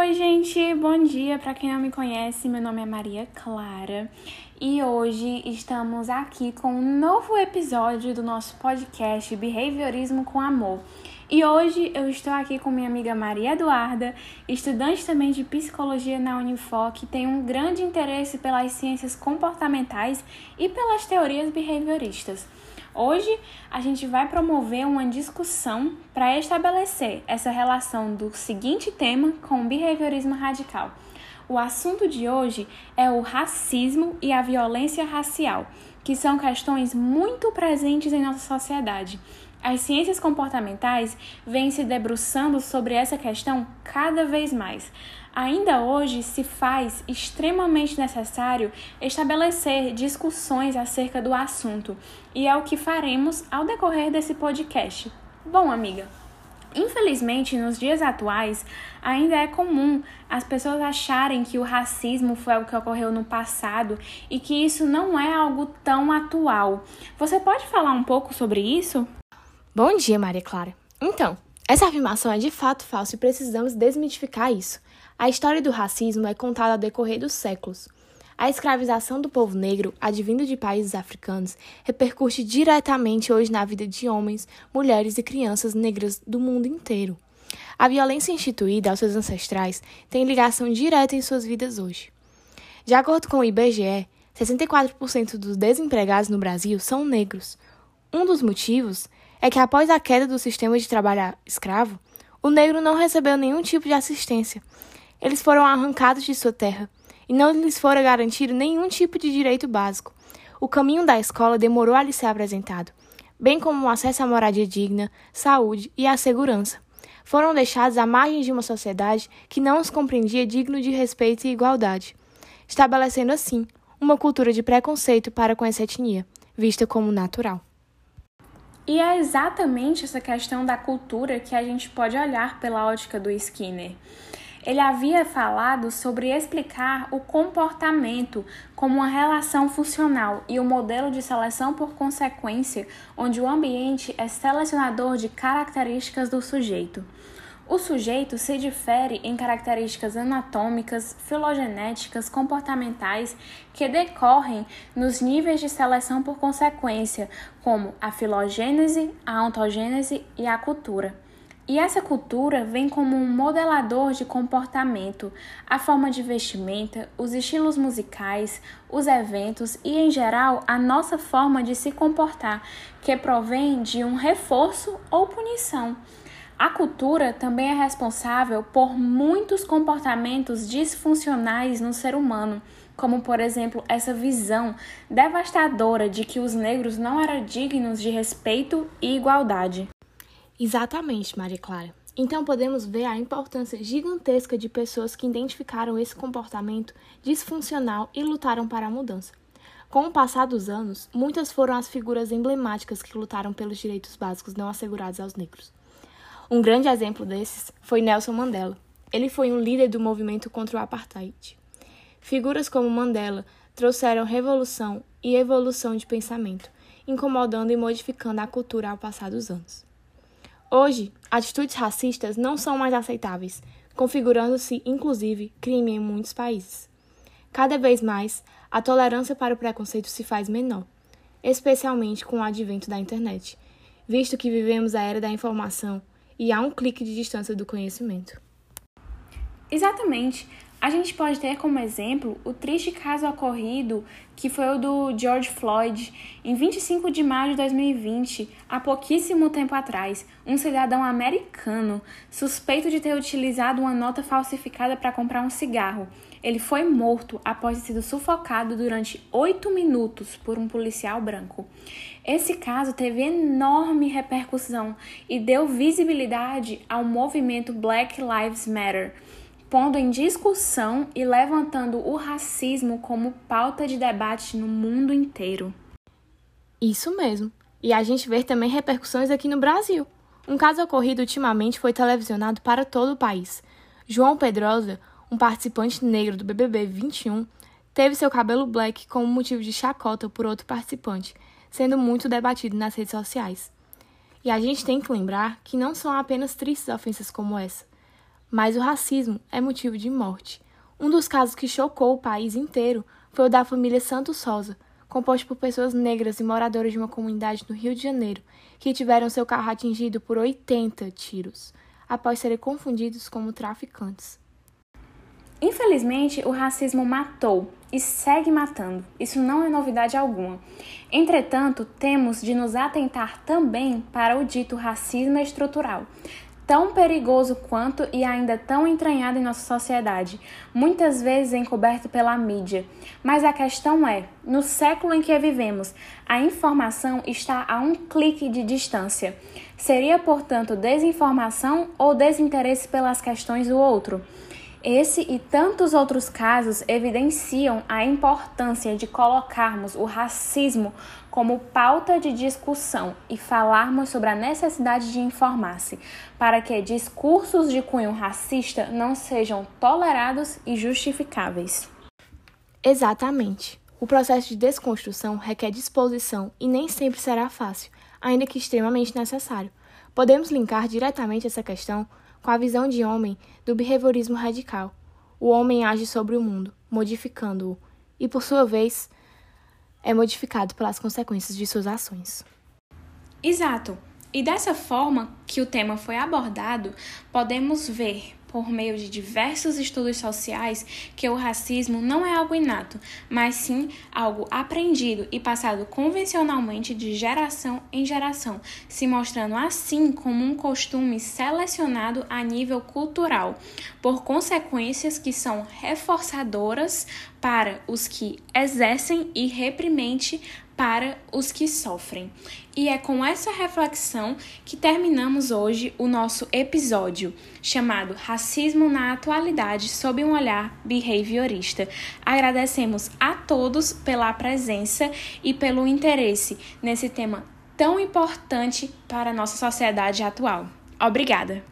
oi, gente! Bom dia! Para quem não me conhece, meu nome é Maria Clara e hoje estamos aqui com um novo episódio do nosso podcast Behaviorismo com Amor. E hoje eu estou aqui com minha amiga Maria Eduarda, estudante também de psicologia na Unifor, que tem um grande interesse pelas ciências comportamentais e pelas teorias behavioristas. Hoje a gente vai promover uma discussão para estabelecer essa relação do seguinte tema com o behaviorismo radical. O assunto de hoje é o racismo e a violência racial, que são questões muito presentes em nossa sociedade. As ciências comportamentais vêm se debruçando sobre essa questão cada vez mais. Ainda hoje se faz extremamente necessário estabelecer discussões acerca do assunto, e é o que faremos ao decorrer desse podcast. Bom, amiga, Infelizmente, nos dias atuais, ainda é comum as pessoas acharem que o racismo foi algo que ocorreu no passado e que isso não é algo tão atual. Você pode falar um pouco sobre isso? Bom dia, Maria Clara. Então, essa afirmação é de fato falsa e precisamos desmitificar isso. A história do racismo é contada ao decorrer dos séculos. A escravização do povo negro, advindo de países africanos, repercute diretamente hoje na vida de homens, mulheres e crianças negras do mundo inteiro. A violência instituída aos seus ancestrais tem ligação direta em suas vidas hoje. De acordo com o IBGE, 64% dos desempregados no Brasil são negros. Um dos motivos é que após a queda do sistema de trabalho escravo, o negro não recebeu nenhum tipo de assistência. Eles foram arrancados de sua terra e não lhes fora garantido nenhum tipo de direito básico. O caminho da escola demorou a lhes ser apresentado, bem como o acesso à moradia digna, saúde e à segurança. Foram deixados à margem de uma sociedade que não os compreendia digno de respeito e igualdade, estabelecendo assim uma cultura de preconceito para com essa etnia, vista como natural. E é exatamente essa questão da cultura que a gente pode olhar pela ótica do Skinner. Ele havia falado sobre explicar o comportamento como uma relação funcional e o modelo de seleção por consequência, onde o ambiente é selecionador de características do sujeito. O sujeito se difere em características anatômicas, filogenéticas, comportamentais que decorrem nos níveis de seleção por consequência, como a filogênese, a ontogênese e a cultura. E essa cultura vem como um modelador de comportamento, a forma de vestimenta, os estilos musicais, os eventos e, em geral, a nossa forma de se comportar, que provém de um reforço ou punição. A cultura também é responsável por muitos comportamentos disfuncionais no ser humano, como por exemplo essa visão devastadora de que os negros não eram dignos de respeito e igualdade. Exatamente, Maria Clara. Então podemos ver a importância gigantesca de pessoas que identificaram esse comportamento disfuncional e lutaram para a mudança. Com o passar dos anos, muitas foram as figuras emblemáticas que lutaram pelos direitos básicos não assegurados aos negros. Um grande exemplo desses foi Nelson Mandela. Ele foi um líder do movimento contra o apartheid. Figuras como Mandela trouxeram revolução e evolução de pensamento, incomodando e modificando a cultura ao passar dos anos. Hoje, atitudes racistas não são mais aceitáveis, configurando-se, inclusive, crime em muitos países. Cada vez mais, a tolerância para o preconceito se faz menor, especialmente com o advento da internet, visto que vivemos a era da informação e há um clique de distância do conhecimento. Exatamente. A gente pode ter como exemplo o triste caso ocorrido que foi o do George Floyd em 25 de maio de 2020, há pouquíssimo tempo atrás. Um cidadão americano suspeito de ter utilizado uma nota falsificada para comprar um cigarro. Ele foi morto após ter sido sufocado durante oito minutos por um policial branco. Esse caso teve enorme repercussão e deu visibilidade ao movimento Black Lives Matter pondo em discussão e levantando o racismo como pauta de debate no mundo inteiro. Isso mesmo. E a gente vê também repercussões aqui no Brasil. Um caso ocorrido ultimamente foi televisionado para todo o país. João Pedrosa, um participante negro do BBB 21, teve seu cabelo black como motivo de chacota por outro participante, sendo muito debatido nas redes sociais. E a gente tem que lembrar que não são apenas tristes ofensas como essa. Mas o racismo é motivo de morte. Um dos casos que chocou o país inteiro foi o da família Santos Sosa, composto por pessoas negras e moradoras de uma comunidade no Rio de Janeiro, que tiveram seu carro atingido por 80 tiros, após serem confundidos como traficantes. Infelizmente, o racismo matou e segue matando. Isso não é novidade alguma. Entretanto, temos de nos atentar também para o dito racismo estrutural, tão perigoso quanto e ainda tão entranhado em nossa sociedade, muitas vezes encoberto pela mídia. Mas a questão é: no século em que vivemos, a informação está a um clique de distância. Seria, portanto, desinformação ou desinteresse pelas questões do outro? Esse e tantos outros casos evidenciam a importância de colocarmos o racismo como pauta de discussão e falarmos sobre a necessidade de informar-se, para que discursos de cunho racista não sejam tolerados e justificáveis. Exatamente. O processo de desconstrução requer disposição e nem sempre será fácil, ainda que extremamente necessário. Podemos linkar diretamente essa questão com a visão de homem do behaviorismo radical. O homem age sobre o mundo, modificando-o, e por sua vez é modificado pelas consequências de suas ações. Exato. E dessa forma que o tema foi abordado, podemos ver por meio de diversos estudos sociais que o racismo não é algo inato, mas sim algo aprendido e passado convencionalmente de geração em geração, se mostrando assim como um costume selecionado a nível cultural, por consequências que são reforçadoras para os que exercem e reprimente para os que sofrem. E é com essa reflexão que terminamos hoje o nosso episódio chamado Racismo na Atualidade sob um olhar behaviorista. Agradecemos a todos pela presença e pelo interesse nesse tema tão importante para a nossa sociedade atual. Obrigada!